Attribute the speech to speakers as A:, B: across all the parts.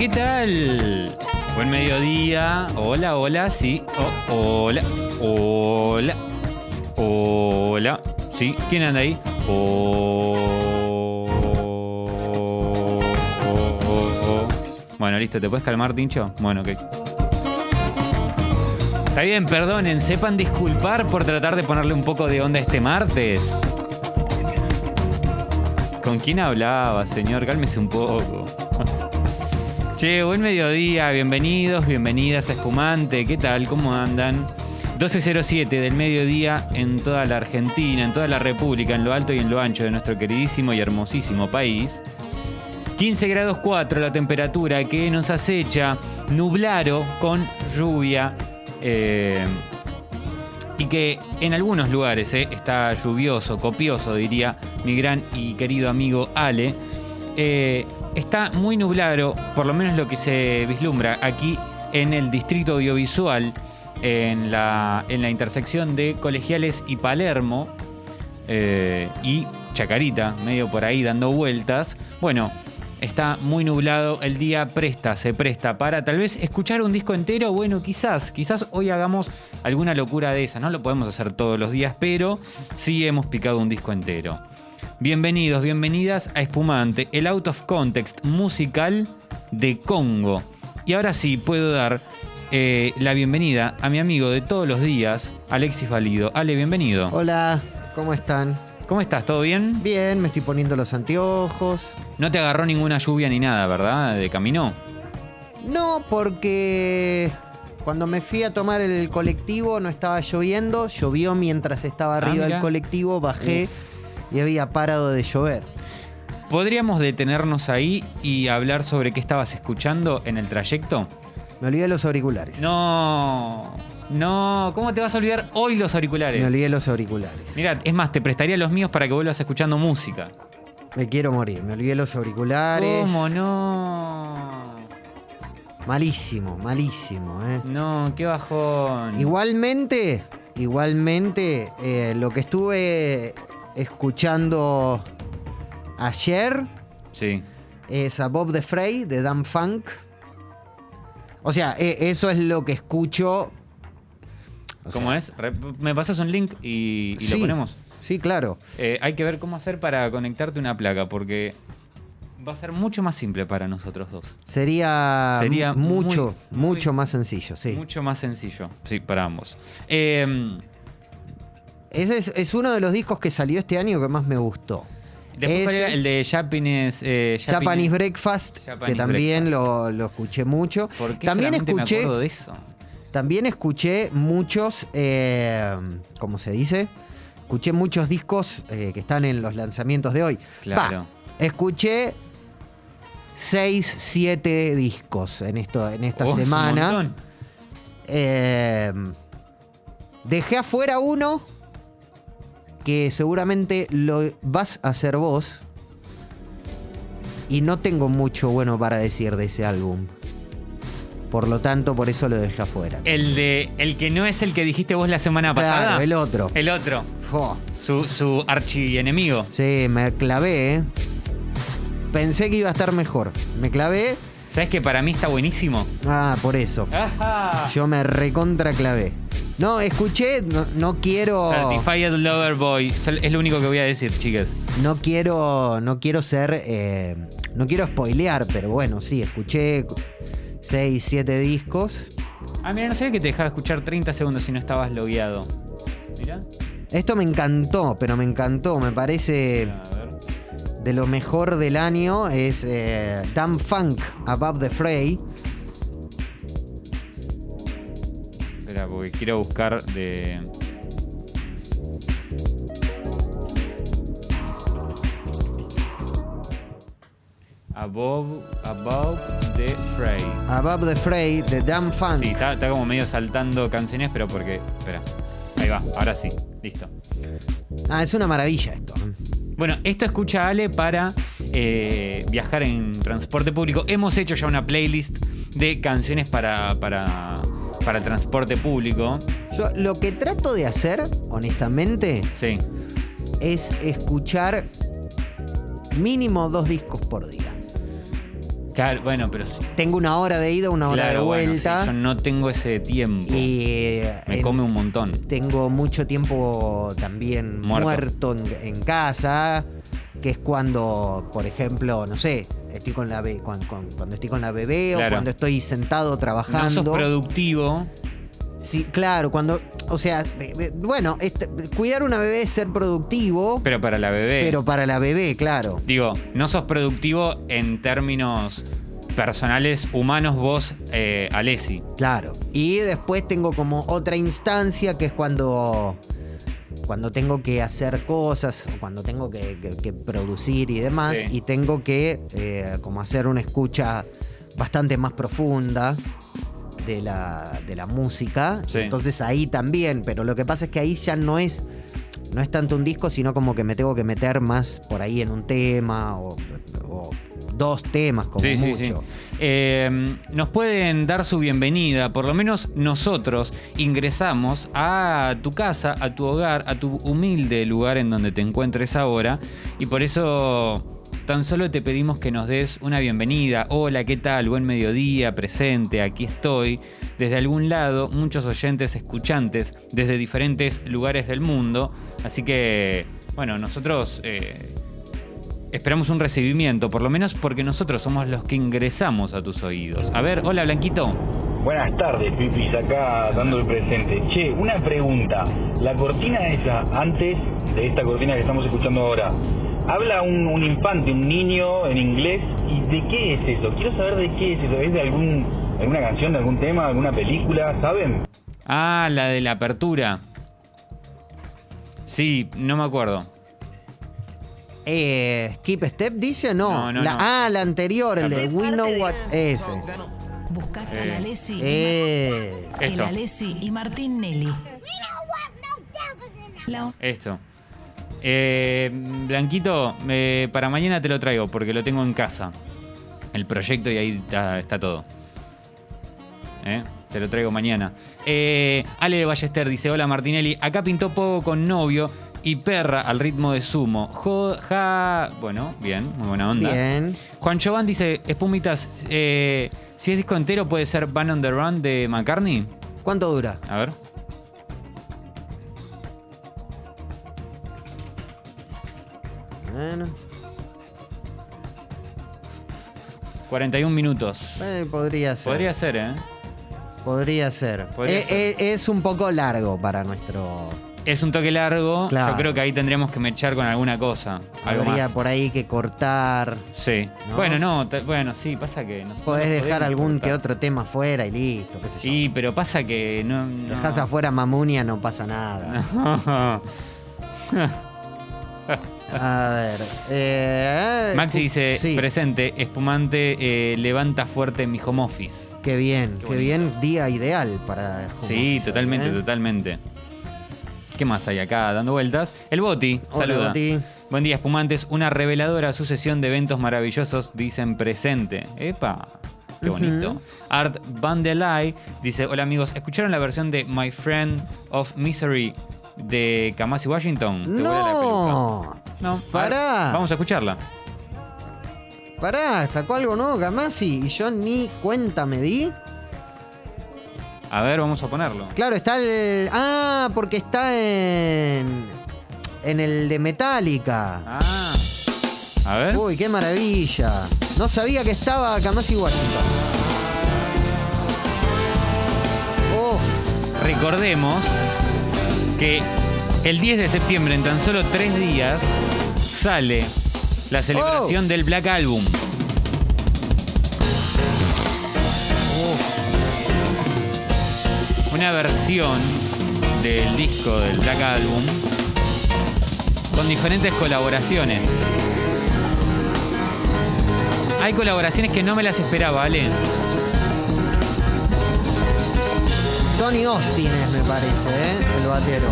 A: ¿qué tal? Buen mediodía. Hola, hola, sí. Oh, hola, hola, hola. Sí, ¿quién anda ahí? Oh, oh, oh. Bueno, listo, ¿te puedes calmar, Tincho? Bueno, ok. Está bien, perdonen, sepan disculpar por tratar de ponerle un poco de onda este martes. ¿Con quién hablaba, señor? Cálmese un poco. Che, buen mediodía, bienvenidos, bienvenidas a Espumante, ¿qué tal? ¿Cómo andan? 12.07 del mediodía en toda la Argentina, en toda la República, en lo alto y en lo ancho de nuestro queridísimo y hermosísimo país. 15 grados 4 la temperatura que nos acecha, nublaro con lluvia. eh, y que en algunos lugares eh, está lluvioso, copioso, diría mi gran y querido amigo Ale. Eh, está muy nublado, por lo menos lo que se vislumbra aquí en el distrito audiovisual, en la, intersección de Colegiales y Palermo, eh, y Chacarita, medio por ahí dando vueltas. Bueno, está muy nublado, el día presta, se presta para tal vez escuchar un disco entero, bueno, quizás, quizás hoy hagamos alguna locura de esa, no lo podemos hacer todos los días, pero sí hemos picado un disco entero. Bienvenidos, bienvenidas a Espumante, el out of context musical de Congo. Y ahora sí puedo dar eh, la bienvenida a mi amigo de todos los días, Alexis Valido. Ale, bienvenido.
B: Hola, ¿cómo están?
A: ¿Cómo estás? ¿Todo bien?
B: Bien, me estoy poniendo los anteojos.
A: No te agarró ninguna lluvia ni nada, ¿verdad? De camino.
B: No, porque cuando me fui a tomar el colectivo no estaba lloviendo, llovió mientras estaba
A: Ah,
B: arriba del colectivo, bajé y había parado de llover.
A: ¿Podríamos detenernos ahí y hablar sobre qué estabas escuchando en el trayecto?
B: Me olvidé los auriculares.
A: No, no, ¿cómo te vas a olvidar hoy los
B: Me
A: auriculares?
B: olvidé los auriculares.
A: Mira, es más, te prestaría los míos para que vuelvas escuchando música.
B: Me quiero morir. Me olvidé los auriculares.
A: ¿Cómo no?
B: Malísimo, malísimo, ¿eh?
A: No, qué bajón.
B: Igualmente, igualmente, eh, lo que estuve escuchando ayer
A: Sí.
B: es a Bob the Frey de Dan Funk. O sea, e- eso es lo que escucho. O
A: ¿Cómo
B: sea,
A: es? ¿Me pasas un link y, y
B: sí,
A: lo ponemos?
B: Sí, claro.
A: Eh, hay que ver cómo hacer para conectarte una placa, porque va a ser mucho más simple para nosotros dos.
B: Sería,
A: Sería
B: mucho,
A: muy- muy-
B: mucho más sencillo, sí.
A: Mucho más sencillo, sí, para ambos. Eh,
B: Ese es, es uno de los discos que salió este año que más me gustó.
A: después, ¿cuál
B: Ese-
A: el de Japanese, eh,
B: Japanese Breakfast,
A: Japanese
B: que también
A: Breakfast.
B: lo, lo escuché mucho.
A: ¿Por qué
B: También
A: solamente me
B: escuché,
A: acuerdo de eso?
B: también escuché muchos, eh, ¿cómo se dice? Escuché muchos discos eh, que están en los lanzamientos de hoy.
A: Claro.
B: Escuché 6, 7 discos en, esto, en esta
A: Oh, es un
B: semana. Eh, dejé afuera uno que seguramente lo vas a hacer vos. Y no tengo mucho bueno para decir de ese álbum. Por lo tanto, por eso lo dejé afuera.
A: El de el que no es el que dijiste vos la semana pasada.
B: Claro, el otro.
A: El otro. Su, su archienemigo.
B: Sí, me clavé, ¿eh? Pensé que iba a estar mejor. Me clavé.
A: ¿Sabes que para mí está buenísimo?
B: Ah, por eso.
A: Ajá.
B: Yo me recontra clavé. No, escuché, no, no quiero.
A: Certified Lover Boy. Es lo único que voy a decir, chicas.
B: No quiero, no quiero ser, eh, no quiero spoilear, pero bueno, sí, escuché 6, 7 discos.
A: Ah, mira, no sabía que te dejaba escuchar 30 segundos si no estabas logueado. Mira.
B: Esto me encantó, pero me encantó, me parece
A: A ver.
B: de lo mejor del año, es eh, Dan Funk, Above the Fray.
A: Espera, porque quiero buscar de. Above, above the fray.
B: Above the Fray de Dan Funk.
A: Sí, está, está como medio saltando canciones, pero porque. Espera. Ahí va, ahora sí. Listo.
B: Ah, es una maravilla esto.
A: Bueno, esto escucha Ale para eh, viajar en transporte público. Hemos hecho ya una playlist de canciones para, para, para el transporte público.
B: Yo lo que trato de hacer, honestamente,
A: Sí.
B: es escuchar mínimo dos discos por día.
A: Claro, bueno, pero sí,
B: Tengo una hora de ida, una hora
A: claro,
B: de
A: bueno,
B: vuelta.
A: sí, yo no tengo ese tiempo.
B: y
A: Me
B: en-
A: come un montón.
B: tengo mucho tiempo también
A: Muerto.
B: muerto, en, en casa, que es cuando, por ejemplo, no sé, estoy con la be- cuan- cuan- cuando, estoy con la bebé
A: Claro.
B: o cuando estoy sentado
A: No
B: trabajando.
A: sos productivo.
B: Sí, claro, cuando, o sea, bueno, este- cuidar una bebé es ser productivo,
A: Pero para la bebé.
B: pero para la bebé, claro.
A: Digo, no sos productivo en términos personales, humanos, vos, eh, Alessi.
B: Claro. Y después tengo como otra instancia que es cuando. Cuando tengo que hacer cosas, o cuando tengo que, que- que producir y demás,
A: Sí.
B: y tengo que eh, como hacer una escucha bastante más profunda de la, de la música.
A: Sí.
B: Entonces ahí también, pero lo que pasa es que ahí ya no es, no es tanto un disco, sino como que me tengo que meter más por ahí en un tema o, o dos temas como
A: sí,
B: mucho.
A: sí. Eh, nos pueden dar su bienvenida, por lo menos nosotros ingresamos a tu casa, a tu hogar, a tu humilde lugar en donde te encuentres ahora y por eso tan solo te pedimos que nos des una bienvenida. Hola, ¿qué tal? Buen mediodía, presente, aquí estoy. Desde algún lado, muchos oyentes, escuchantes, desde diferentes lugares del mundo. Así que, bueno, nosotros... eh, Esperamos un recibimiento, por lo menos porque nosotros somos los que ingresamos a tus oídos. A ver, hola Blanquito.
C: Buenas tardes, Pipis, acá dando el presente. Che, una pregunta. La cortina esa, antes de esta cortina que estamos escuchando ahora, habla un, un infante, un niño en inglés. ¿Y de qué es eso? Quiero saber de qué es eso. ¿Es de algún, alguna canción, de algún tema, alguna película? ¿Saben?
A: Ah, la de la apertura. Sí, no me acuerdo.
B: Eh, Skip Step dice no.
A: No, no,
B: La-
A: no.
B: Ah, la anterior, el de
A: La-
B: We Know What. Ese.
D: Buscaste
A: Eh,
D: a Alessi y
B: Eh,
A: Esto.
D: Alessi y Martín Nelly. La-
A: Esto. Eh, Blanquito, eh, para mañana te lo traigo porque lo tengo en casa. El proyecto y ahí está, está todo. ¿Eh? Te lo traigo mañana. Eh, Ale de Ballester dice: Hola Martinelli, acá pintó Pogo con novio y perra al ritmo de sumo. Jo- ja- Bueno, bien, muy buena onda.
B: bien.
A: Juan Chauván dice: Espumitas, eh, si es disco entero, puede ser Ban on the Run de McCartney.
B: ¿Cuánto dura?
A: A ver.
B: Bueno,
A: 41 minutos.
B: eh, podría ser.
A: Podría ser, ¿eh?
B: Podría ser.
A: Podría
B: Eh,
A: ser.
B: eh, es un poco largo para nuestro.
A: Es un toque largo.
B: Claro.
A: Yo creo que ahí tendríamos que mechar con alguna cosa. Algo
B: Habría
A: más.
B: por ahí que cortar.
A: Sí.
B: ¿No?
A: Bueno, no, te- bueno, sí, pasa que
B: Podés dejar algún
A: cortar.
B: que otro tema fuera y listo, qué sé yo.
A: Sí, pero pasa que no. no.
B: Dejás afuera Mamunia, no pasa nada. A ver. eh,
A: Maxi dice,
B: sí,
A: presente, espumante, eh, levanta fuerte mi home office.
B: Qué bien,
A: Qué
B: qué, bien. Día ideal para. home
A: Sí,
B: office,
A: totalmente,
B: ¿eh?
A: totalmente. ¿Qué más hay acá dando vueltas? El Boti,
B: Hola,
A: saluda.
B: Boti.
A: Buen día, espumantes. Una reveladora sucesión de eventos maravillosos dicen presente. ¡Epa! Qué bonito. Art Vandelay dice: Hola amigos, ¿escucharon la versión de My Friend of Misery de Kamasi Washington? Te la.
B: No.
A: No.
B: Pará.
A: Vamos a escucharla.
B: Pará, sacó algo nuevo Kamasi y yo ni cuenta me di.
A: A ver, vamos a ponerlo.
B: Claro, está el. Ah, porque está en. En el de Metallica.
A: Ah. A ver.
B: Uy, qué maravilla. No sabía que estaba Kamasi Washington. Uf,
A: Recordemos que el 10 de septiembre, en tan solo tres días, sale la celebración del Black Album. Una versión del disco del Black Album con diferentes colaboraciones. Hay colaboraciones que no me las esperaba, Ale.
B: Tony Austin es, me parece, ¿eh? el batero.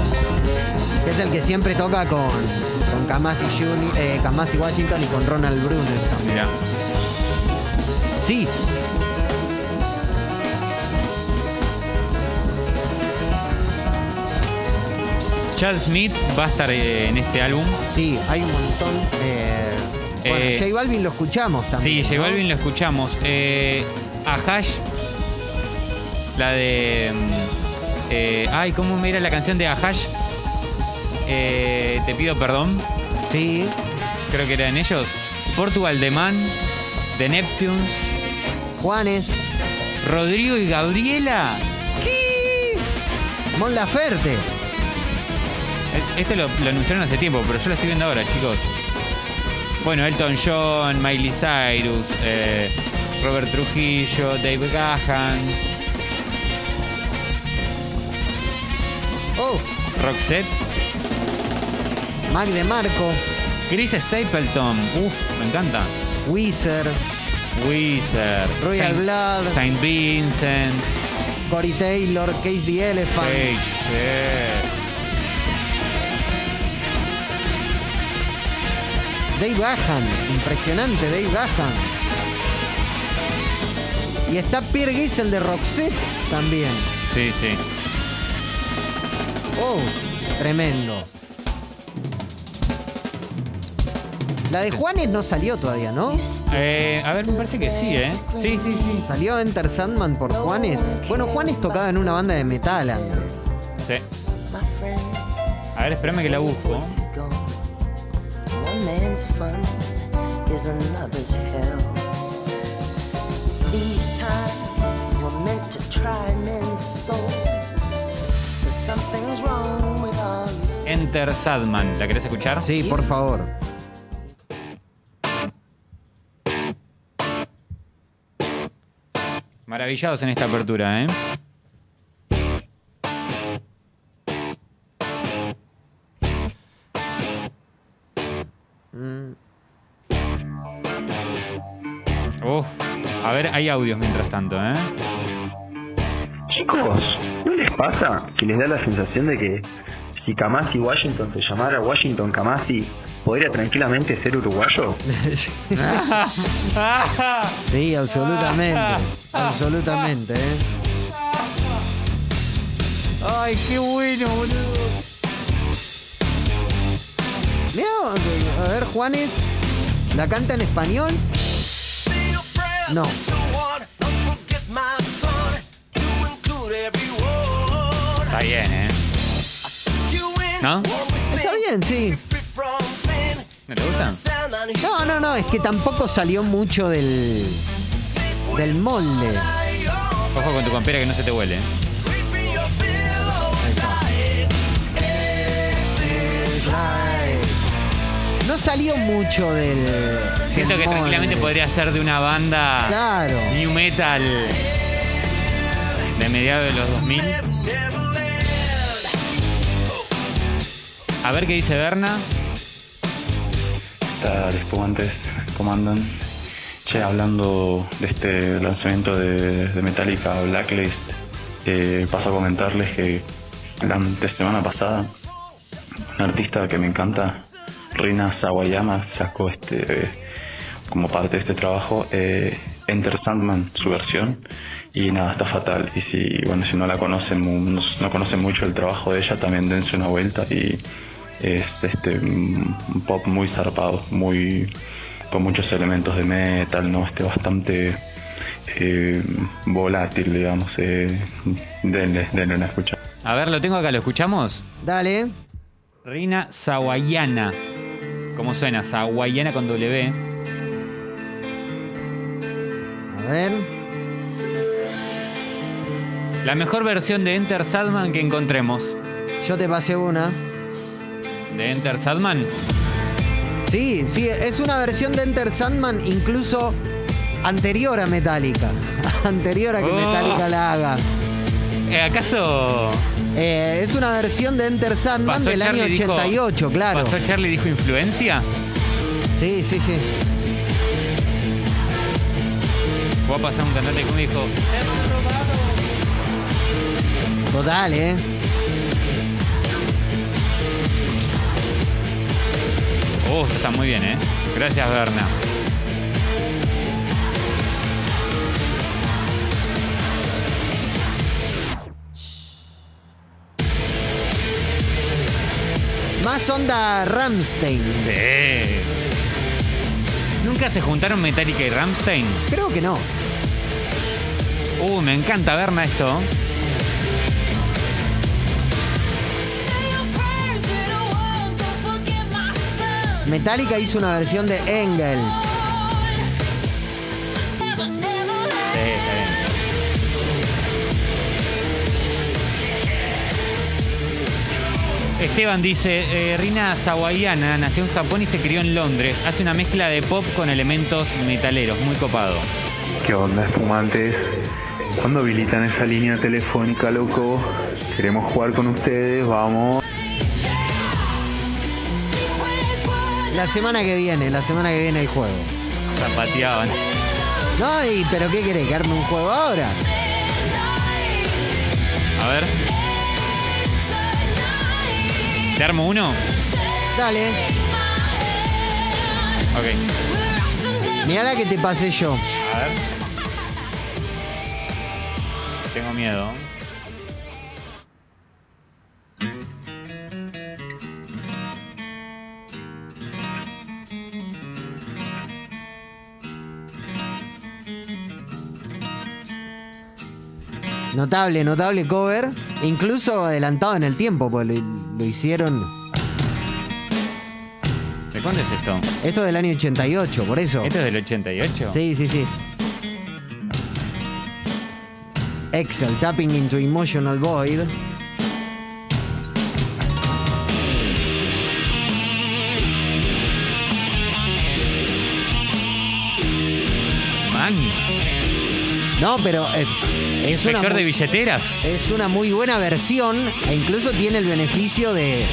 B: Que es el que siempre toca con, con Kamasi, Juni- eh, Kamasi Washington y con Ronald Brunner también.
A: Mirá.
B: Sí,
A: Chad Smith va a estar eh, en este álbum.
B: sí, hay un montón. eh, Bueno,
A: Eh,
B: J Balvin lo escuchamos también.
A: Sí, J
B: ¿no?
A: Balvin lo escuchamos. Eh, a Hash, la de. mm, ay, ¿cómo me era la canción de Ahash? Eh, te pido perdón.
B: Sí.
A: Creo que eran ellos. Portugal de Man, de Neptunes,
B: Juanes.
A: Rodrigo y Gabriela.
B: Mon Laferte.
A: Es- Este lo, lo anunciaron hace tiempo, pero yo lo estoy viendo ahora, chicos. Bueno, Elton John, Miley Cyrus, eh, Robert Trujillo, Dave Gahan,
B: Oh,
A: Roxette,
B: Mac de Marco.
A: Chris Stapleton. Uf, me encanta.
B: Weezer.
A: Weezer.
B: Royal
A: Saint-
B: Blood.
A: Saint Vincent.
B: Corey Taylor. Case the Elephant.
A: Page. sí.
B: Dave Gahan. Impresionante, Dave Gahan. Y está Pierre Gisel de Roxette también.
A: Sí, sí.
B: Oh, tremendo. La de Juanes no salió todavía, ¿no?
A: Eh, a ver, me parece que sí, ¿eh? Sí, sí, sí.
B: Salió Enter Sandman por Juanes. Bueno, Juanes tocaba en una banda de metal antes.
A: Sí. A ver, espérame que la busco.
E: Fun is another's hell. These times were meant to try men's souls. But something's wrong with all you say.
A: Enter Sadman. ¿La querés escuchar?
B: Sí, por favor.
A: Maravillados en esta apertura, ¿eh? A ver, hay audios mientras tanto, ¿eh?
F: Chicos, ¿no les pasa que les da la sensación de que si Kamasi Washington se llamara Washington Kamasi, podría tranquilamente ser uruguayo?
B: Sí, absolutamente. Absolutamente, ¿eh?
A: Ay, qué bueno, boludo.
B: A ver, Juanes. ¿La canta en español? No.
A: Está bien, ¿eh? ¿No?
B: Está bien, sí.
A: ¿No te gusta?
B: No, no, no, es que tampoco salió mucho del. del molde.
A: Ojo con tu campera que no se te huele. ¿eh?
B: No salió mucho del.
A: Siento
B: del
A: que
B: molde.
A: tranquilamente podría ser de una banda
B: Claro.
A: new metal de mediados de los 2000. A ver qué dice Berna.
F: Tal, espumantes, ¿cómo andan? Che, hablando de este lanzamiento de, de Metallica Blacklist, eh, paso a comentarles que la semana pasada, un artista que me encanta, Rina Sawayama, sacó este como parte de este trabajo eh, Enter Sandman, su versión, y nada, está fatal. Y si, bueno, si no la conocen, no, no conocen mucho el trabajo de ella, también dense una vuelta y es este un un pop muy zarpado, muy con muchos elementos de metal, no este bastante eh, volátil, digamos. Eh, denle, denle una escucha.
A: A ver, lo tengo acá, ¿lo escuchamos?
B: Dale.
A: Rina Sawayana. ¿Cómo suena? Sawayana con W.
B: A ver.
A: La mejor versión de Enter Sadman que encontremos.
B: Yo te pasé una.
A: ¿De Enter Sadman?
B: Sí, sí, es una versión de Enter Sandman incluso anterior a Metallica. anterior a que
A: Oh.
B: Metallica la haga.
A: Eh, ¿Acaso
B: Eh, es una versión de Enter Sandman del
A: Charlie
B: año
A: y dijo-
B: 88, claro.
A: ¿Pasó Charlie y dijo influencia?
B: Sí, sí, sí.
A: Fue a pasar un cantante que me dijo,
B: Total, ¿eh?
A: oh, está muy bien, ¿eh? Gracias, Berna.
B: Más onda Ramstein.
A: Sí. ¿Nunca se juntaron Metallica y Ramstein?
B: Creo que no.
A: Uh, me encanta Berna esto.
B: Metallica hizo una versión de Engel.
A: Esteban dice, eh, Rina Sawayana nació en Japón y se crió en Londres. Hace una mezcla de pop con elementos metaleros, muy copado.
G: ¿Qué onda, espumantes? ¿Cuándo habilitan esa línea telefónica, loco? Queremos jugar con ustedes, vamos.
B: La semana que viene, la semana que viene el juego.
A: Zapateaban.
B: No, y, pero ¿qué querés? ¿Que arme un juego ahora?
A: A ver. ¿Te armo uno?
B: Dale.
A: Ok.
B: Mirá la que te pasé yo.
A: A ver. Tengo miedo.
B: Notable, notable cover. Incluso adelantado en el tiempo, pues lo, lo hicieron.
A: ¿De cuándo es esto?
B: Esto es del año 88, por eso.
A: ¿Esto es del 88?
B: Sí, sí, sí. Excel, tapping into emotional void. No, pero eh, es una,
A: de billeteras.
B: es una muy buena versión e incluso tiene el beneficio de...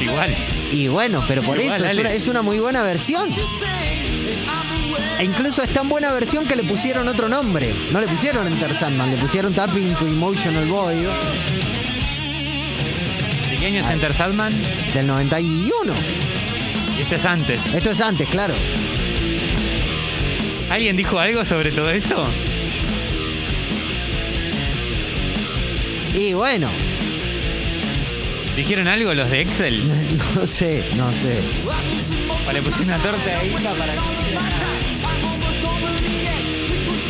A: Igual.
B: Y bueno, pero por
A: Igual,
B: eso es una, es una muy buena versión. E incluso es tan buena versión que le pusieron otro nombre. No le pusieron Enter Sandman, le pusieron Tapping to Emotional Void
A: ¿De qué año es Enter Sandman?
B: del 91.
A: Y este es antes.
B: Esto es antes, claro.
A: ¿Alguien dijo algo sobre todo esto?
B: Y bueno,
A: ¿Dijeron algo los de Excel?
B: no sé, no sé.
A: O le puse una torta ahí para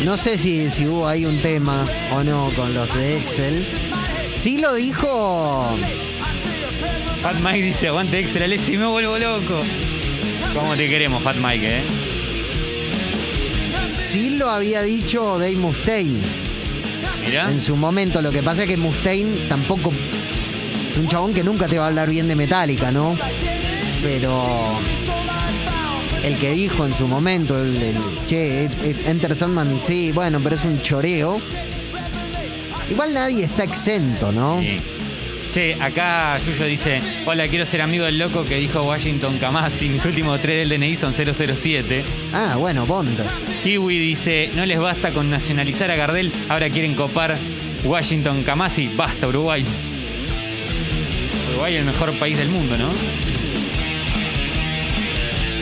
B: No sé si, si hubo ahí un tema o no con los de Excel. Sí lo dijo.
A: Fat Mike dice, aguante Excel, Alessi, me vuelvo loco. ¿Cómo te queremos, Fat Mike, eh?
B: Sí lo había dicho Dave Mustaine
A: Mirá.
B: en su momento. Lo que pasa es que Mustaine tampoco. Es un chabón que nunca te va a hablar bien de Metallica, ¿no? Pero. El que dijo en su momento, el, el- che, Enter Sandman, sí, bueno, pero es un choreo. Igual nadie está exento, ¿no?
A: Sí. Che, acá Yuyo dice, hola, quiero ser amigo del loco que dijo Washington Kamasi, mis últimos tres del DNI son 007.
B: Ah, bueno, Bond.
A: Kiwi dice, no les basta con nacionalizar a Gardel, ahora quieren copar Washington Kamasi, basta Uruguay. Uruguay el mejor país del mundo, ¿no?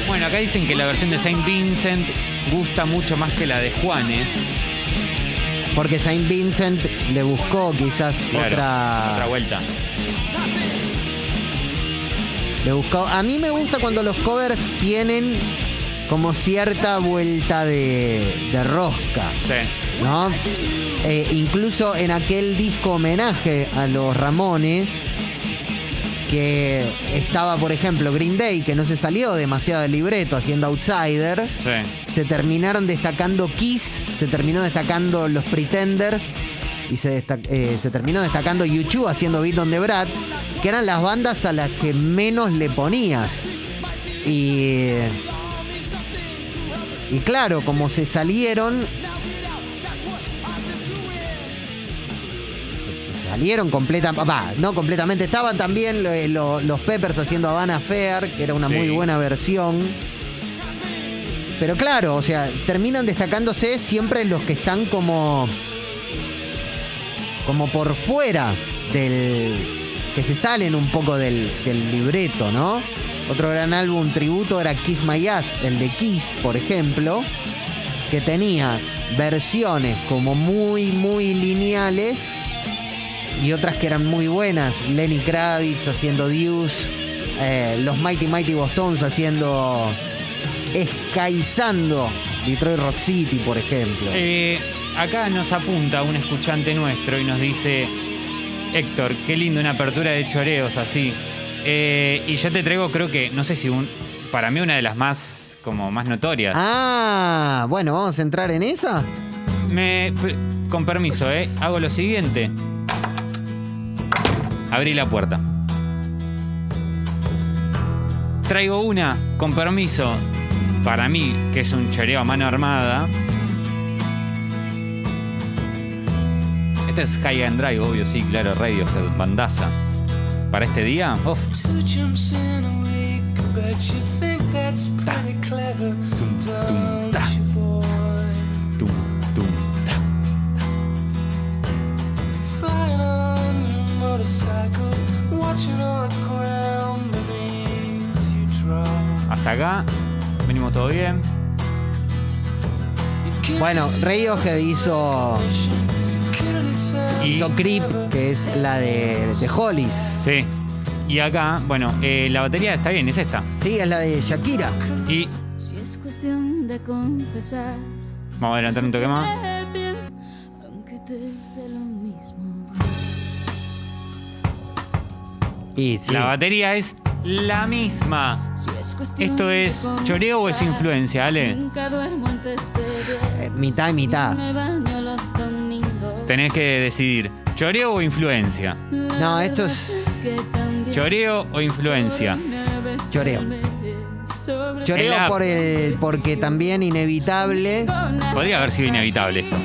A: Bueno, acá dicen que la versión de Saint Vincent gusta mucho más que la de Juanes.
B: Porque Saint Vincent le buscó quizás
A: Claro,
B: otra.
A: otra vuelta.
B: Le buscó. A mí me gusta cuando los covers tienen como cierta vuelta de, de rosca,
A: Sí.
B: ¿no? Eh, incluso en aquel disco homenaje a los Ramones, que estaba, por ejemplo, Green Day, que no se salió demasiado del libreto haciendo Outsider.
A: Sí.
B: se terminaron destacando Kiss, se terminó destacando los Pretenders y se, eh, se terminó destacando YouTube haciendo Beat on the Brat, que eran las bandas a las que menos le ponías. Y. Y claro, como se salieron. Salieron completamente. No completamente. Estaban también eh, lo- los Peppers haciendo Havana Fair, que era una
A: Sí.
B: muy buena versión. Pero claro, o sea, terminan destacándose siempre los que están como. como por fuera del. que se salen un poco del, del libreto, ¿no? Otro gran álbum tributo era Kiss My Ass, el de Kiss, por ejemplo, que tenía versiones como muy, muy lineales y otras que eran muy buenas. Lenny Kravitz haciendo Deuce, eh, los Mighty Mighty Bostons haciendo. Escaizando Detroit Rock City, por ejemplo.
A: Eh, acá nos apunta un escuchante nuestro y nos dice, Héctor, qué lindo una apertura de choreos así. Eh, y yo te traigo, creo que, no sé si un, para mí una de las más, como más notorias.
B: Ah, bueno, vamos a entrar en esa.
A: Me, con permiso, ¿eh? Hago lo siguiente. Abrí la puerta. Traigo una, con permiso, para mí, que es un choreo a mano armada. Esto es High and Drive, obvio, sí, claro, radio, bandaza. Para este día, tum, ta. Tum, tum, ta. Hasta acá, venimos todo bien.
B: Bueno, Radiohead hizo,
A: Y,
B: hizo Creep, que es la de, de Hollies.
A: sí. Y acá, bueno, eh, la batería está bien, es esta.
B: Sí, es la de Shakira.
A: Y
H: Si es cuestión de confesar,
A: vamos a adelantar un toque más.
H: aunque te dé lo mismo.
B: Y sí.
A: La batería es la misma.
H: Si es cuestión
A: ¿Esto
H: de
A: es choreo o es
H: confesar,
A: influencia, Ale?
H: Nunca duermo antes de
B: Eh, mitad y mitad.
H: Me baño los domingos.
A: Tenés que decidir, ¿choreo o influencia?
B: No, esto es-
A: ¿Choreo o influencia?
B: Choreo. Choreo por el, porque también inevitable.
A: Podría haber sido inevitable esto.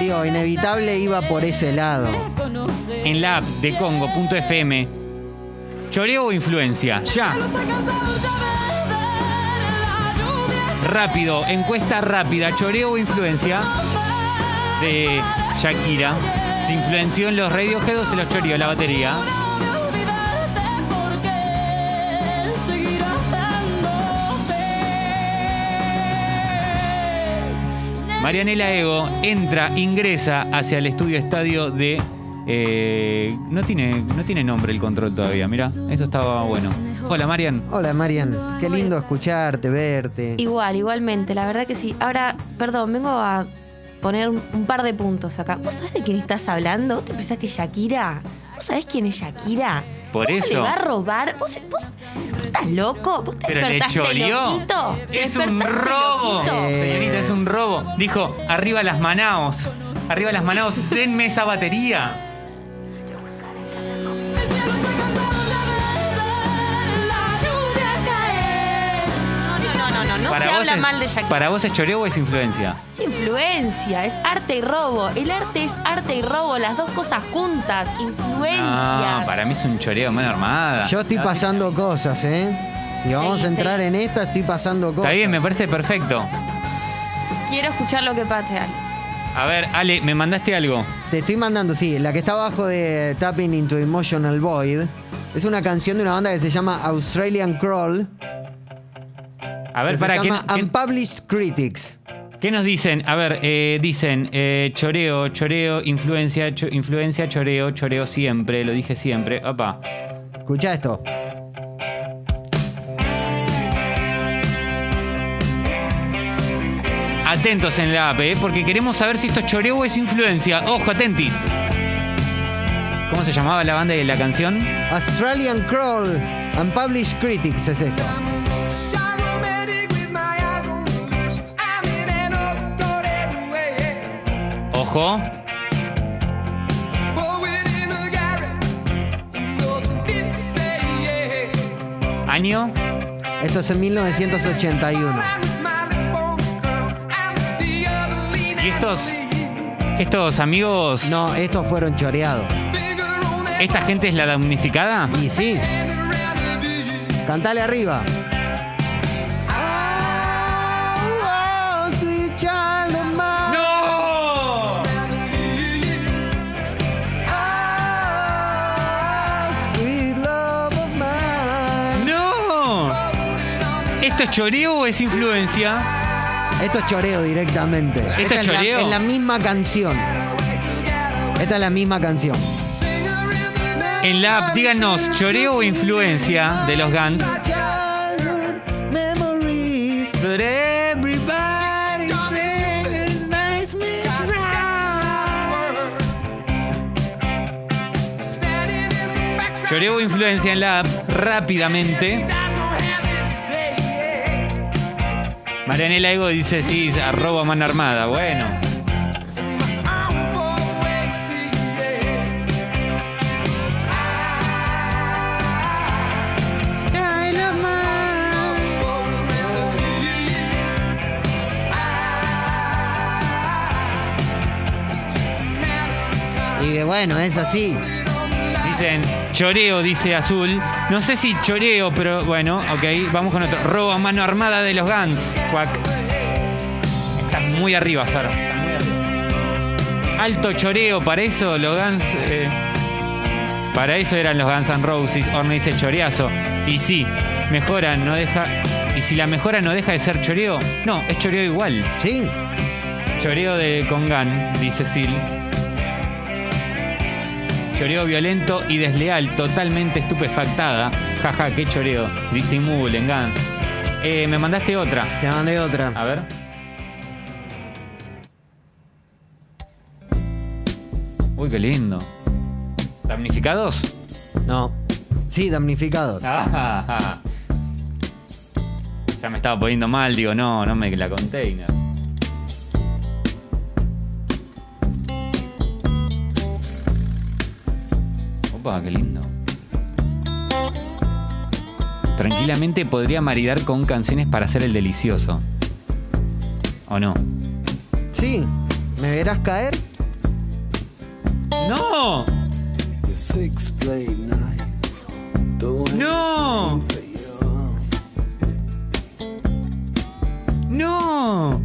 B: Digo, inevitable iba por ese lado.
A: En la app de Congo.fm, ¿choreo o influencia? Ya. Rápido, encuesta rápida, ¿choreo o influencia? De Shakira. Se influenció en los Radiohead o se los choreó la batería. Marianela Ego entra, ingresa hacia el estudio estadio de. eh, no, tiene, no tiene nombre el control todavía, mira, eso estaba bueno. Hola Marian.
B: Hola Marian, qué lindo escucharte, verte.
I: Igual, igualmente, la verdad que sí. Ahora, perdón, vengo a poner un, par de puntos acá. ¿Vos sabés de quién estás hablando? ¿Vos te pensás que es Shakira? ¿Vos sabés quién es Shakira?
A: Por
I: ¿Cómo
A: eso.
I: le va a robar? ¿Vos, vos- vos estás loco? ¿Vos te
A: Pero le
I: despertaste
A: choreó.
I: loquito? ¿Te
A: Es un
I: despertaste
A: robo.
I: loquito?
B: Eh.
A: Señorita, es un robo. Dijo, arriba las manaos. Arriba las manaos, denme esa batería.
I: No, no, no, no, no se
A: vos
I: habla
A: es-
I: mal de Shakira.
A: ¿Para vos es choreo o es influencia?
I: Es influencia, es arte y robo. El arte es arte y robo, las dos cosas juntas. Influencia.
A: Ah, para mí es un choreo de mano armada.
B: Yo estoy pasando cosas, ¿eh? Si vamos
I: Sí,
B: a entrar
I: sí.
B: en esta, estoy pasando cosas.
A: Está bien, me parece perfecto.
I: Quiero escuchar lo que pate Ale.
A: A ver, Ale, me mandaste algo.
B: Te estoy mandando, sí, la que está abajo de Tapping into Emotional Void. Es una canción de una banda que se llama Australian Crawl.
A: A ver,
B: que
A: para
B: se
A: ¿qué,
B: llama Unpublished Critics.
A: qué nos dicen? A ver, eh, dicen eh, choreo, choreo, influencia, cho- influencia, choreo, choreo siempre, lo dije siempre. Opa.
B: Escucha esto.
A: Atentos en la app, ¿eh? porque queremos saber si esto es choreo o es influencia. Ojo, atenti. ¿Cómo se llamaba la banda y la canción?
B: Australian Crawl, Unpublished Critics es esto.
A: Ojo. Año.
B: Esto es en 1981.
A: Y estos, estos amigos,
B: No, estos fueron choreados.
A: esta gente es la damnificada.
B: Y sí. Cantale arriba.
A: ¿Esto es choreo o es influencia?
B: Esto es choreo directamente.
A: ¿Esto
B: Esta
A: es
B: la-
A: choreo?
B: Es la, misma canción. Esta es la misma canción.
A: En la app, díganos, choreo o influencia de los Guns. Choreo o influencia en la app rápidamente. Marianela Ego dice sí, arroba mano armada. Bueno.
B: Y bueno, es así.
A: Dicen choreo, dice Azul. No sé si choreo, pero bueno, ok. Vamos con otro. Robo a mano armada de los Guns. Cuac. Estás muy arriba, Fer. Estás muy arriba. Alto choreo, para eso los Guns. eh, para eso eran los Guns N' Roses. Orne dice choreazo. Y sí, mejora, no deja. Y si la mejora no deja de ser choreo, no, es choreo igual.
B: Sí.
A: Choreo de Congan, dice Sil. Choreo violento y desleal, totalmente estupefactada. Jaja, qué choreo. Disimulen, Gans. Eh, me mandaste otra.
B: Te mandé otra.
A: A ver. Uy, qué lindo. ¿Damnificados?
B: No. Sí, damnificados.
A: Ah, ya me estaba poniendo mal, digo, no, no me la container. Opa, qué lindo. Tranquilamente podría maridar con canciones para hacer el delicioso. ¿O no?
B: Sí. ¿Me verás caer?
A: ¡No! ¡No! ¡No!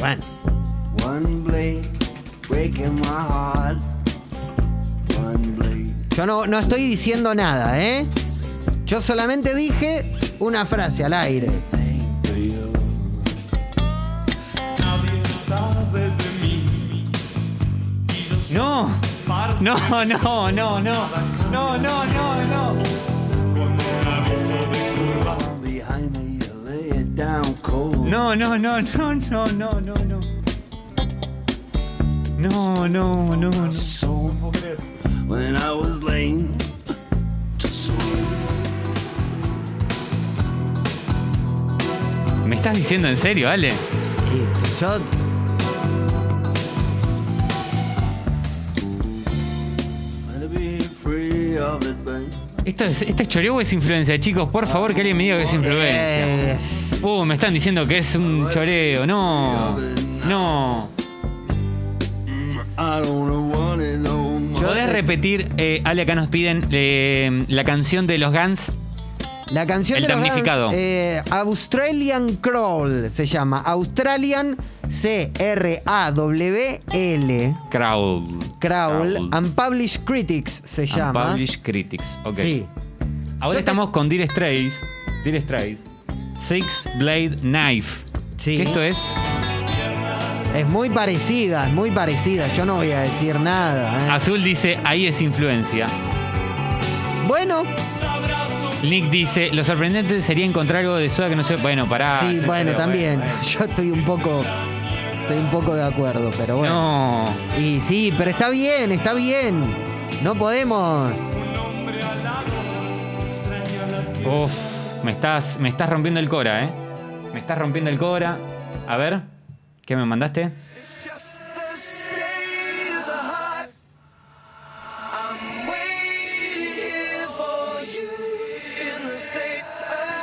E: One blade breaking my heart. One blade.
B: Yo no, no estoy diciendo nada, ¿eh? Yo solamente dije una frase al aire.
A: No, no, no, no, no, no, no, no, no, No, no, no, no, no, no, no, no. No, no, no, no.
E: When I was lame,
A: ¿Me estás diciendo en serio, Ale?
B: Yo.
A: ¿Esto es, ¿Esto es choreo o es influencia, chicos? Por favor, que alguien me diga que es influencia.
B: eh,
A: Uh, me están diciendo que es un choreo. No, no. ¿Podés repetir, eh, Ale, acá nos piden eh, la canción de los Guns?
B: la canción
A: El
B: de los Guns,
A: damnificado.
B: eh, Australian Crawl se llama. Australian C-R-A-W-L.
A: Crawl.
B: Crawl. Unpublished Critics se llama.
A: Unpublished Critics. Ok.
B: Sí.
A: Ahora
B: Yo
A: estamos con Dire Straits. Dire Straits. Six Blade Knife.
B: Sí.
A: ¿Qué esto es?
B: Es muy parecida, es muy parecida. Yo no voy a decir nada. ¿eh?
A: Azul dice, ahí es influencia.
B: Bueno,
A: Nick dice, lo sorprendente sería encontrar algo de soda que no sé. Bueno, pará.
B: sí, bueno, también.
A: bueno.
B: Yo estoy un poco. Estoy un poco de acuerdo, pero bueno.
A: No.
B: Y sí, pero está bien, está bien. No podemos.
A: Uf, me estás, me estás rompiendo el cora, ¿eh? Me estás rompiendo el cora. A ver, ¿qué me mandaste?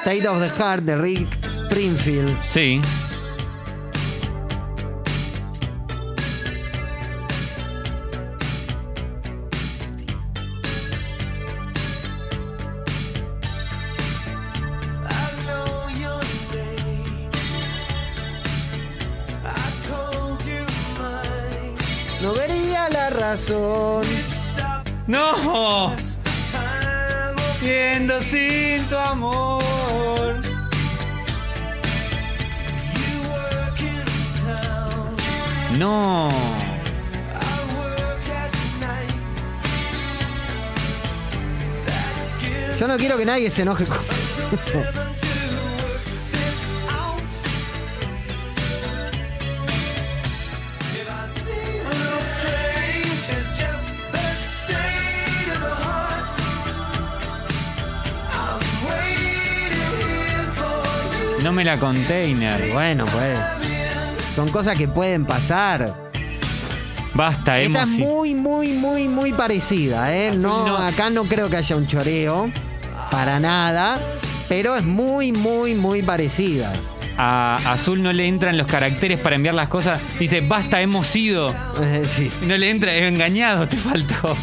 B: State of the Heart de Rick Springfield.
A: Sí.
B: La razón.
A: ¡No! Siendo sin tu amor. No.
B: Yo no quiero que nadie se enoje con eso.
A: No me la container.
B: Bueno, pues. Son cosas que pueden pasar.
A: Basta,
B: Esta
A: hemos
B: es muy, muy, muy, muy parecida, ¿eh? No,
A: no.
B: acá no creo que haya un choreo. Para nada. Pero es muy, muy, muy parecida.
A: A Azul no le entran los caracteres para enviar las cosas. Dice, basta, hemos sido.
B: Sí.
A: No le entra, engañado, te faltó.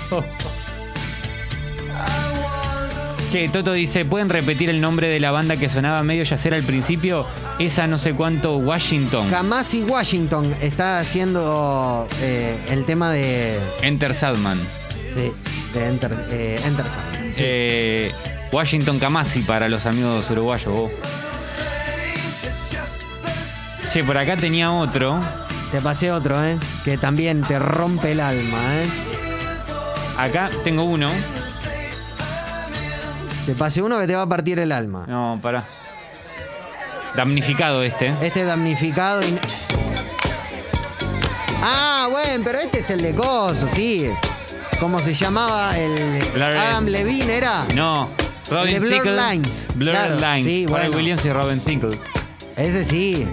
A: Che, Toto dice, ¿pueden repetir el nombre de la banda que sonaba medio yacera al principio? Esa no sé cuánto, Washington.
B: Kamasi Washington está haciendo eh, el tema de,
A: Enter Sadman.
B: de, de Enter, eh, Enter Sandman. Sí.
A: Eh, Washington Kamasi para los amigos uruguayos. Che, por acá tenía otro.
B: Te pasé otro, ¿eh? Que también te rompe el alma, ¿eh?
A: Acá tengo uno.
B: Te pasé uno que te va a partir el alma.
A: No, pará. Damnificado este.
B: Este damnificado y... Ah, bueno, pero este es el de Coso, sí. ¿Cómo se llamaba? El
A: Blurred.
B: Adam Levine era.
A: No. Robin
B: de Blurred
A: Thicke.
B: Lines.
A: Blurred
B: Claro,
A: Lines.
B: sí, bueno.
A: Williams y Robin Thicke.
B: Ese sí.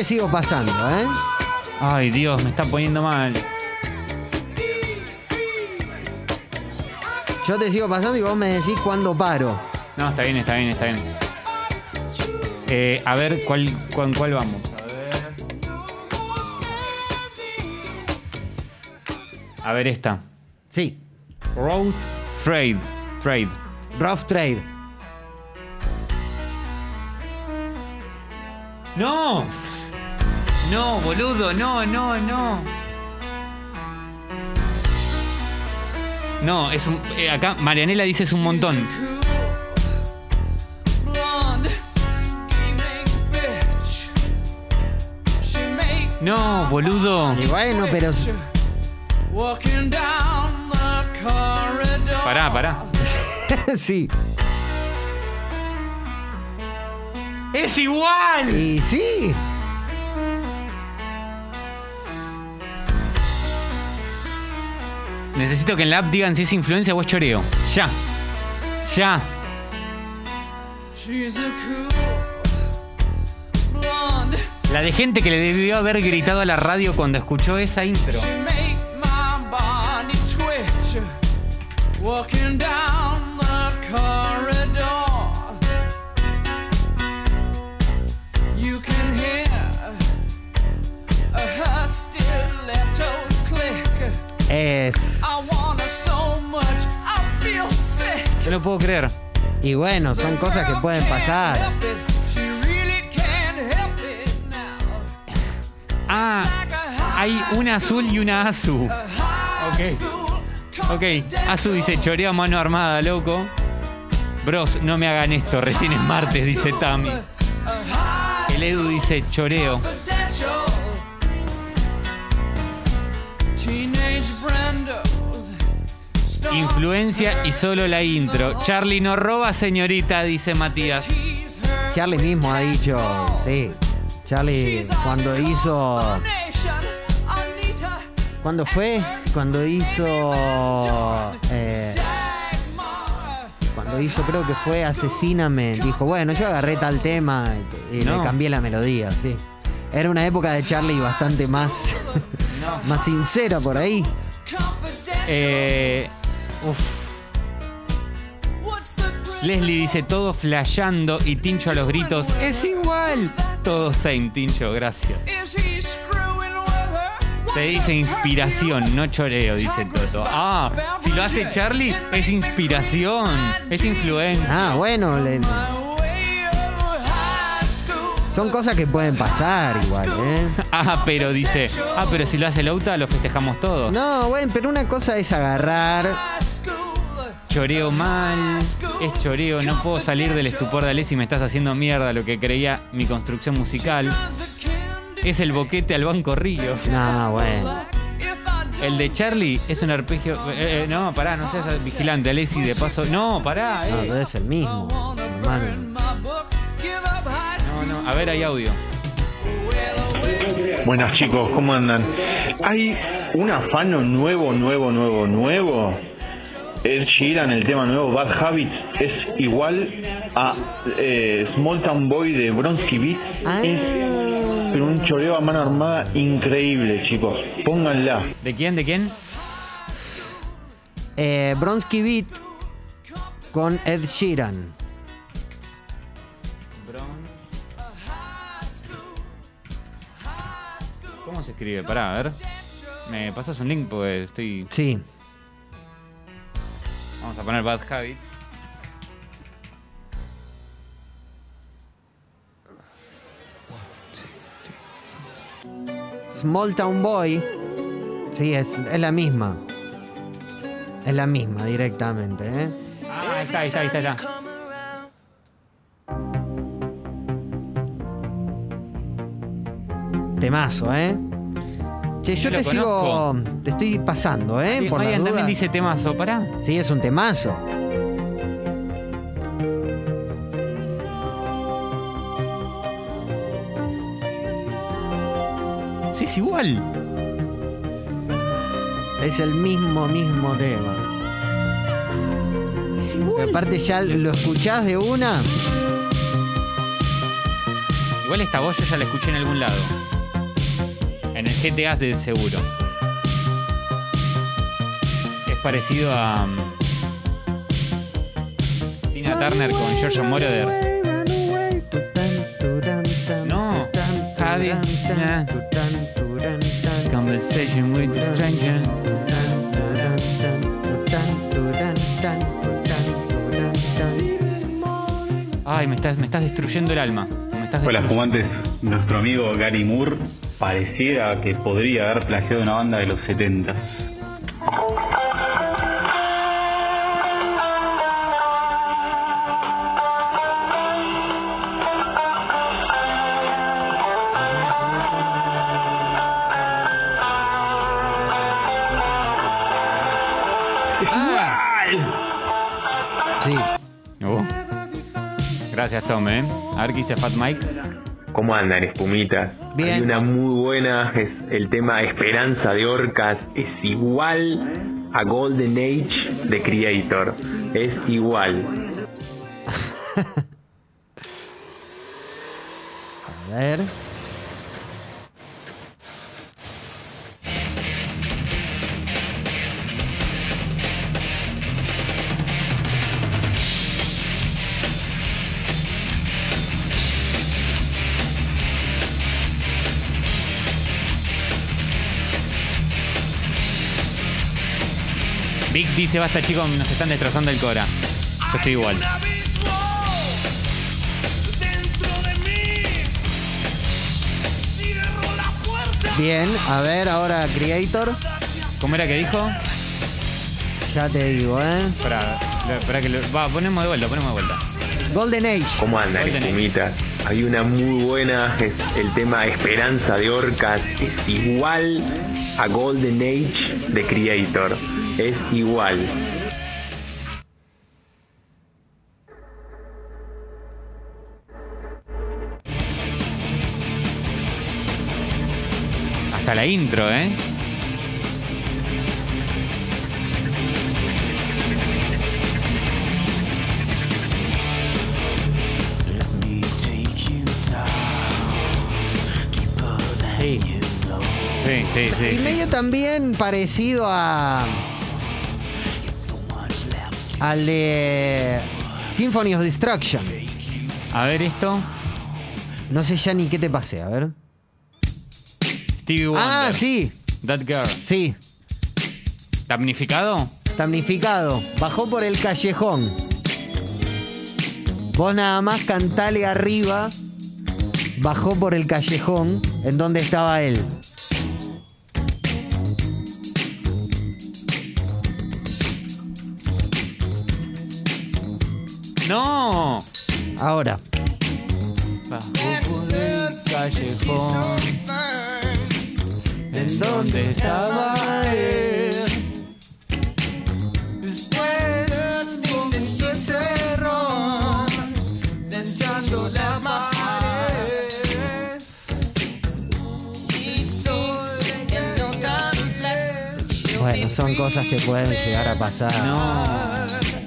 B: Te sigo pasando, ¿eh?
A: Ay, Dios, me está poniendo mal.
B: Yo te sigo pasando y vos me decís cuándo paro.
A: No, está bien, está bien, está bien. Eh, a ver, ¿cuál, cuál, cuál vamos? A ver. A ver esta.
B: Sí.
A: Road Trade. Trade.
B: Rough Trade.
A: ¡No! No, boludo, no, no, no. No, es un. eh, acá Marianela dice es un montón. No, boludo.
B: Y bueno, pero
A: Pará, pará.
B: sí.
A: ¡Es igual!
B: Y sí.
A: Necesito que en la app digan si es influencia o es choreo. Ya. Ya. La de gente que le debió haber gritado a la radio cuando escuchó esa intro.
J: Walking
A: No lo puedo creer.
B: Y bueno, son cosas que pueden pasar.
A: Ah, hay una azul y una azu. Ok. Ok, Azu dice choreo a mano armada, loco. Bros, no me hagan esto, recién es martes, dice Tami. El Edu dice choreo. Influencia y solo la intro. Charlie no roba, señorita, dice Matías.
B: Charlie mismo ha dicho, sí. Charlie cuando hizo. ¿Cuándo fue? Cuando hizo. eh, cuando hizo, creo que fue Asesíname. Dijo, bueno, yo agarré tal tema y
A: No.
B: le cambié la melodía, sí. Era una época de Charlie bastante más. más sincera por ahí.
A: Eh, uf. Leslie dice todo flasheando y Tincho a los gritos. Es igual. Todo same, Tincho, gracias. Se dice inspiración, no choreo, dice Toto. Ah, si lo hace Charlie, es inspiración, es influencia.
B: Ah, bueno, le- Son cosas que pueden pasar igual, ¿eh?
A: Ah, pero dice, ah, pero si lo hace Lauta, lo festejamos todos.
B: No, bueno, pero una cosa es agarrar.
A: Choreo mal, es choreo, no puedo salir del estupor de Alessi, me estás haciendo mierda lo que creía mi construcción musical. Es el boquete al banco Río.
B: No, bueno.
A: El de Charlie es un arpegio. eh, eh, no, pará, no seas vigilante, Alessi, de paso. No, pará,
B: No,
A: eh.
B: pero es el mismo. hermano.
A: No, no, a ver, hay audio.
K: Buenas chicos, ¿cómo andan? Hay un afano nuevo, nuevo, nuevo, nuevo. Ed Sheeran, el tema nuevo Bad Habits, es igual a eh, Small Town Boy de Bronski Beat.
B: Ah.
K: Es pero un choreo a mano armada increíble, chicos. Pónganla.
A: ¿De quién? ¿De quién?
B: Eh, Bronsky Beat con Ed Sheeran.
A: ¿Cómo se escribe? Pará, a ver. ¿Me pasas un link? Porque estoy.
B: Sí.
A: A poner Bad Habit.
B: Small Town Boy. Sí, es, es la misma. Es la misma directamente, ¿eh?
A: Ah, ahí está, ahí está, ahí está. ahí está.
B: Temazo, ¿eh? Che, yo te sigo. Te estoy pasando, ¿eh?
A: Sí,
B: Por
A: Marian
B: la
A: también
B: duda.
A: dice temazo, pará.
B: Sí, es un temazo.
A: Sí, es igual.
B: Es el mismo, mismo tema. Aparte ya lo escuchás de una.
A: Igual esta voz yo ya la escuché en algún lado. El GTA de seguro. Es parecido a. um, Tina Turner con George Moroder. No, Javi. Conversation with a stranger. Ay, me estás, me estás destruyendo el alma. Me estás
C: Hola, fumantes. Nuestro amigo Gary Moore pareciera que podría haber plagiado una banda de los 70.
B: Sí.
A: Gracias, Tom, ¿eh? A ver qué dice Fat Mike.
L: ¿Cómo andan, espumitas?
B: Bien.
L: Hay una muy buena, es el tema Esperanza de Orcas. Es igual a Golden Age de Creator. Es igual.
B: A ver.
A: Dice, basta chicos, nos están destrozando el Cora. Yo estoy igual.
B: Bien, a ver ahora Creator.
A: ¿Cómo era que dijo?
B: Ya te digo, ¿eh?
A: Espera, espera que lo. Va, ponemos de vuelta, ponemos de vuelta.
B: Golden Age.
L: ¿Cómo andan,
A: Golden Age.
L: Hay una muy buena, es el tema Esperanza de Orcas. Es igual a Golden Age de Creator. Es igual.
A: Hasta la intro, ¿eh?
B: Sí,
A: sí, sí.
B: Y
A: sí.
B: medio también parecido a. Al de. Symphony of Destruction.
A: A ver esto.
B: No sé ya ni qué te pasé, a ver.
A: Stevie Wonder.
B: Ah, sí,
A: That Girl.
B: sí.
A: ¿Damnificado?
B: Damnificado. Bajó por el callejón. Vos nada más cantale arriba bajó por el callejón en donde estaba él.
A: ¡No!
B: Ahora.
A: Por el callejón.
B: ¿En dónde
A: estaba él?
B: Bueno, son cosas que pueden llegar a pasar.
A: No.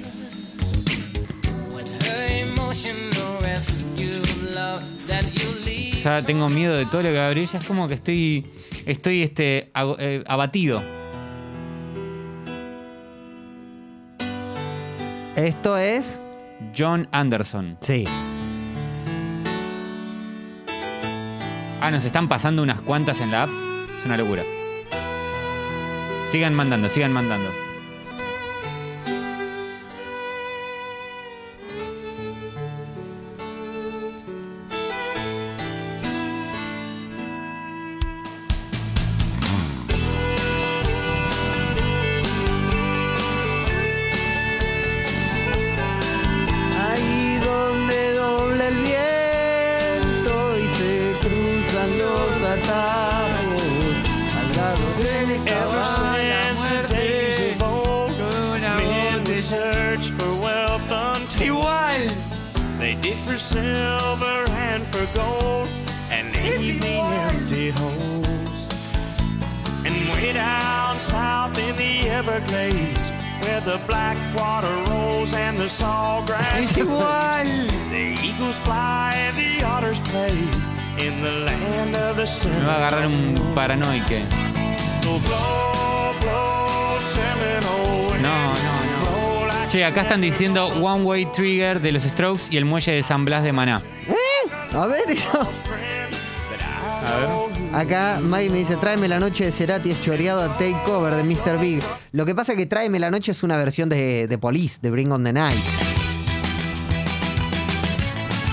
A: Ya tengo miedo de todo lo que va a abrir. Ya es como que estoy. Estoy este, eh, abatido.
B: Esto es.
A: John Anderson.
B: Sí.
A: Ah, nos están pasando unas cuantas en la app. Es una locura. Sigan mandando, sigan mandando. No, no, no. Che, acá están diciendo One Way Trigger de los Strokes y el muelle de San Blas de Maná.
B: ¿Eh? A ver eso.
A: A ver.
B: Acá Mike me dice, tráeme la noche de Cerati es choreado a Takeover de Mr. Big. Lo que pasa es que tráeme la noche es una versión de, de Police, de Bring on the Night.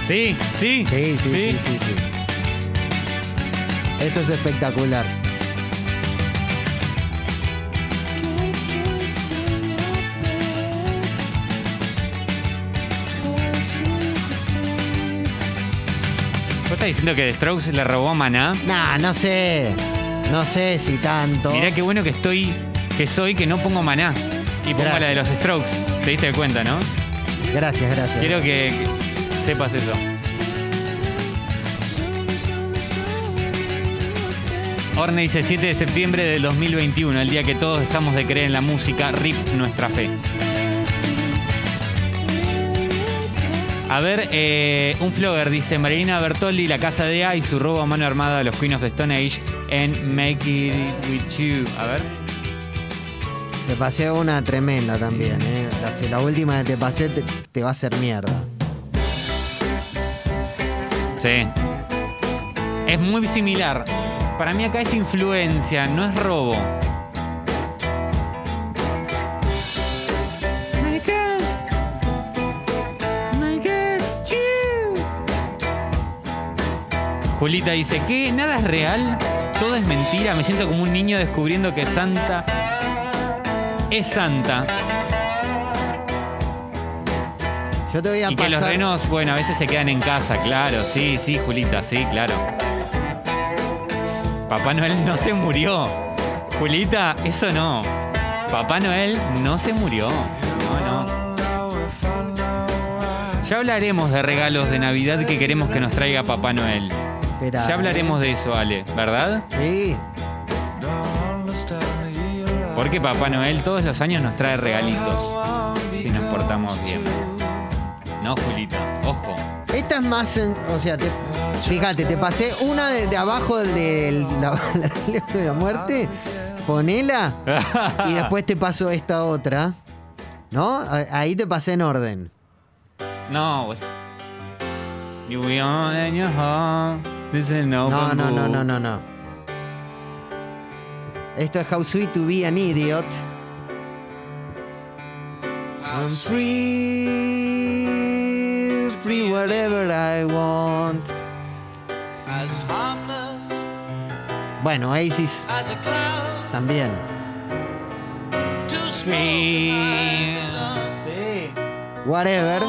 A: Sí, sí.
B: Sí, sí, sí, sí, sí. Esto es espectacular.
A: Estás diciendo que The Strokes le robó a Maná?
B: Nah, no sé. No sé si tanto.
A: Mirá qué bueno que estoy, que soy, que no pongo Maná. Y pongo
B: Gracias.
A: la de los Strokes. ¿Te diste cuenta, no?
B: Gracias, gracias.
A: Quiero que, sepas eso. Orne dice 7 de septiembre del 2021, el día que todos dejamos de creer en la música, RIP nuestra fe. A ver, eh, un flogger dice Marilina Bertoldi, La Casa de A y su robo a mano armada a los Queen of the Stone Age en Make It With You. A ver.
B: Te pasé una tremenda también, ¿eh? La, la última que te pasé te, te va a hacer mierda.
A: Sí. Es muy similar. Para mí acá es influencia, no es robo. Julita dice, ¿qué? ¿Nada es real? ¿Todo es mentira? Me siento como un niño descubriendo que Santa es Santa.
B: Yo te voy a
A: Y que los
B: pasar.
A: renos, bueno, a veces se quedan en casa, claro. Sí, sí, Julita, sí, claro. Papá Noel no se murió. Julita, eso no. Papá Noel no se murió. No, no. Ya hablaremos de regalos de Navidad que queremos que nos traiga Papá Noel. Ya hablaremos de eso, Ale, ¿verdad?
B: Sí.
A: Porque Papá Noel todos los años nos trae regalitos. Si nos portamos bien. No, Julita, ojo.
B: Esta es más. en- o sea, te- fíjate, te pasé una de, de abajo del de la, la- de la muerte. Ponela. y después te paso esta otra. ¿No? Ahí te pasé en orden.
A: No, pues. You in your.
B: No, no, no,
A: book.
B: no, no, no. Esto es How Sweet to Be an Idiot. I'm free, free whatever I want.
J: as harmless
B: Bueno, Oasis
J: as a cloud.
B: también.
J: Too small to hide the sun.
B: Whatever.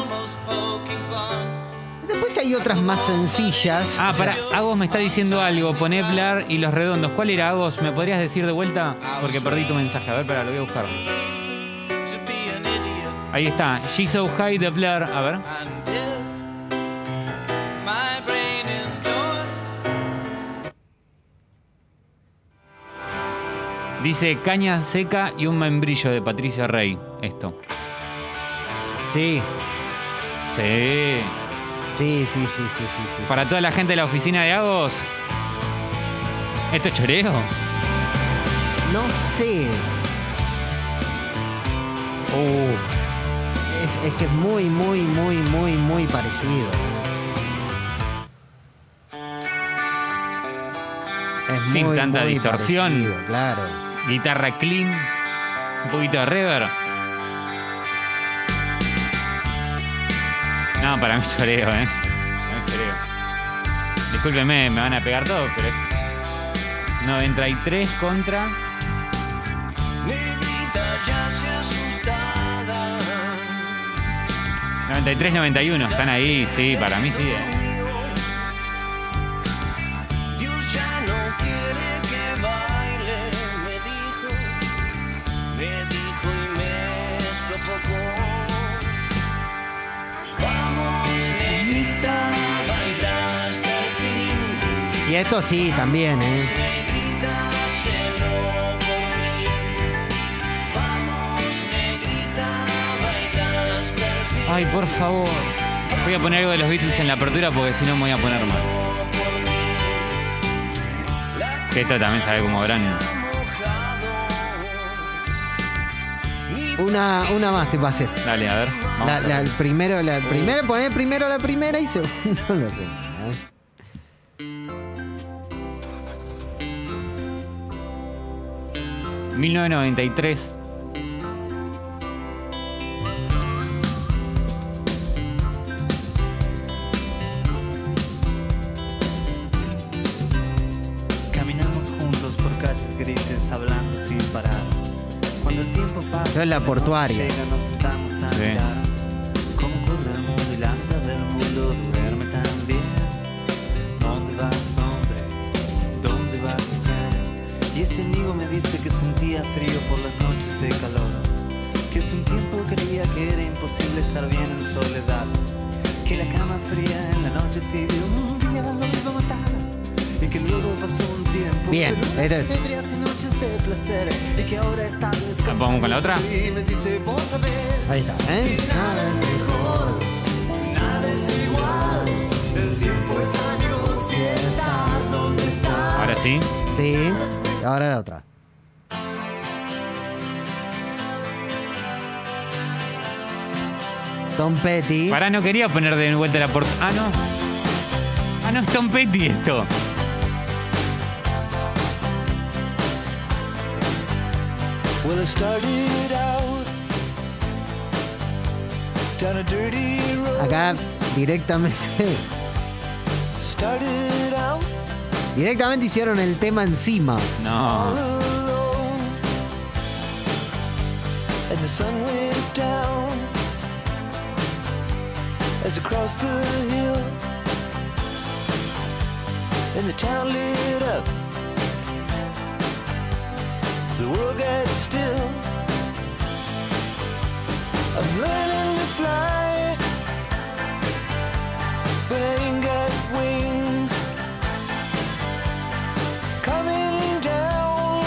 B: Después hay otras más sencillas.
A: Ah, para, Agos me está diciendo algo. Poné Blur y los redondos. ¿Cuál era Agos? ¿Me podrías decir de vuelta? Porque perdí tu mensaje. A ver, para, lo voy a buscar. Ahí está. She's so high the Blur. A ver. Dice caña seca y un membrillo de Patricia Rey. Esto.
B: Sí,
A: Sí.
B: Sí, sí, sí, sí, sí, sí.
A: Para toda la gente de la oficina de Agos. ¿Esto es choreo?
B: No sé.
A: Uh,
B: Es, es que es muy, muy, muy, muy, muy parecido. Es
A: Sin
B: muy,
A: tanta
B: muy
A: distorsión.
B: parecido, claro.
A: guitarra clean. Un poquito de reverb. No, para mí choreo, ¿eh? Para mí choreo. Discúlpeme, me van a pegar todo, pero es 93 contra.
J: Ya se asustada.
A: 93-91, están ahí, sí, para mí sí. ¿eh?
J: Y
B: esto sí, también, ¿eh?
J: El.
A: Ay, por favor. Voy a poner algo de los Beatles en la apertura porque si no me voy a poner mal. Que esto también sabe como verán.
B: Una, una más te pasé.
A: Dale, a ver.
B: La,
A: a
B: la-
A: ver.
B: el primero, la el primero, poner primero la primera y segundo la segunda. ¿eh?
A: 1993.
M: Caminamos juntos por calles grises hablando sin parar. Cuando el tiempo pasa,
B: es la portuaria.
M: llega, nos sentamos a
A: Sí.
M: mirar frío por las noches de calor. Que hace un tiempo creía que era imposible estar bien en soledad. Que la cama fría en la noche tibia un día lo iba a matar. Y que luego pasó un tiempo.
B: Bien,
M: pero
B: era-
M: unas ebrias y noches de placer. Y que ahora está descansando.
A: ¿Vamos con la otra?
M: Y me dice, vos sabés.
B: Ahí está, ¿eh?
M: que Nada es mejor, nada es igual. El tiempo es años si estás donde estás.
A: Ahora sí.
B: Sí. Ahora la otra. Tom Petty.
A: Pará, no quería poner de vuelta la puerta. Ah, no. Ah, no, es Tom Petty esto.
J: Well, I started out down a dirty road.
B: Acá directamente.
J: Started out
B: Directamente hicieron el tema encima.
A: No.
J: and the sun as I crossed the hill, and the town lit up. The world got still. I'm learning to fly, but I ain't got wings. Coming down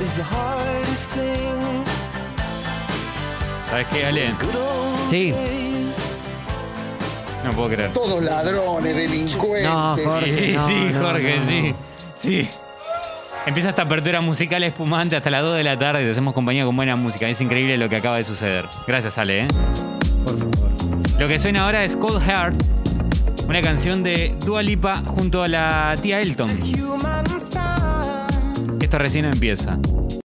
J: is the hardest thing.
A: ¿Sabes qué, Ale?
B: Sí.
A: No puedo creer.
N: Todos ladrones, delincuentes.
B: No, Jorge.
A: Sí,
B: no,
A: sí,
B: no,
A: Jorge,
B: no,
A: sí.
B: no.
A: Sí. Empieza esta apertura musical espumante hasta las 2 de la tarde y te hacemos compañía con buena música. Es increíble lo que acaba de suceder. Gracias, Ale. ¿eh?
B: Por favor.
A: Lo que suena ahora es Cold Heart, una canción de Dua Lipa junto a la tía Elton. Esto recién empieza.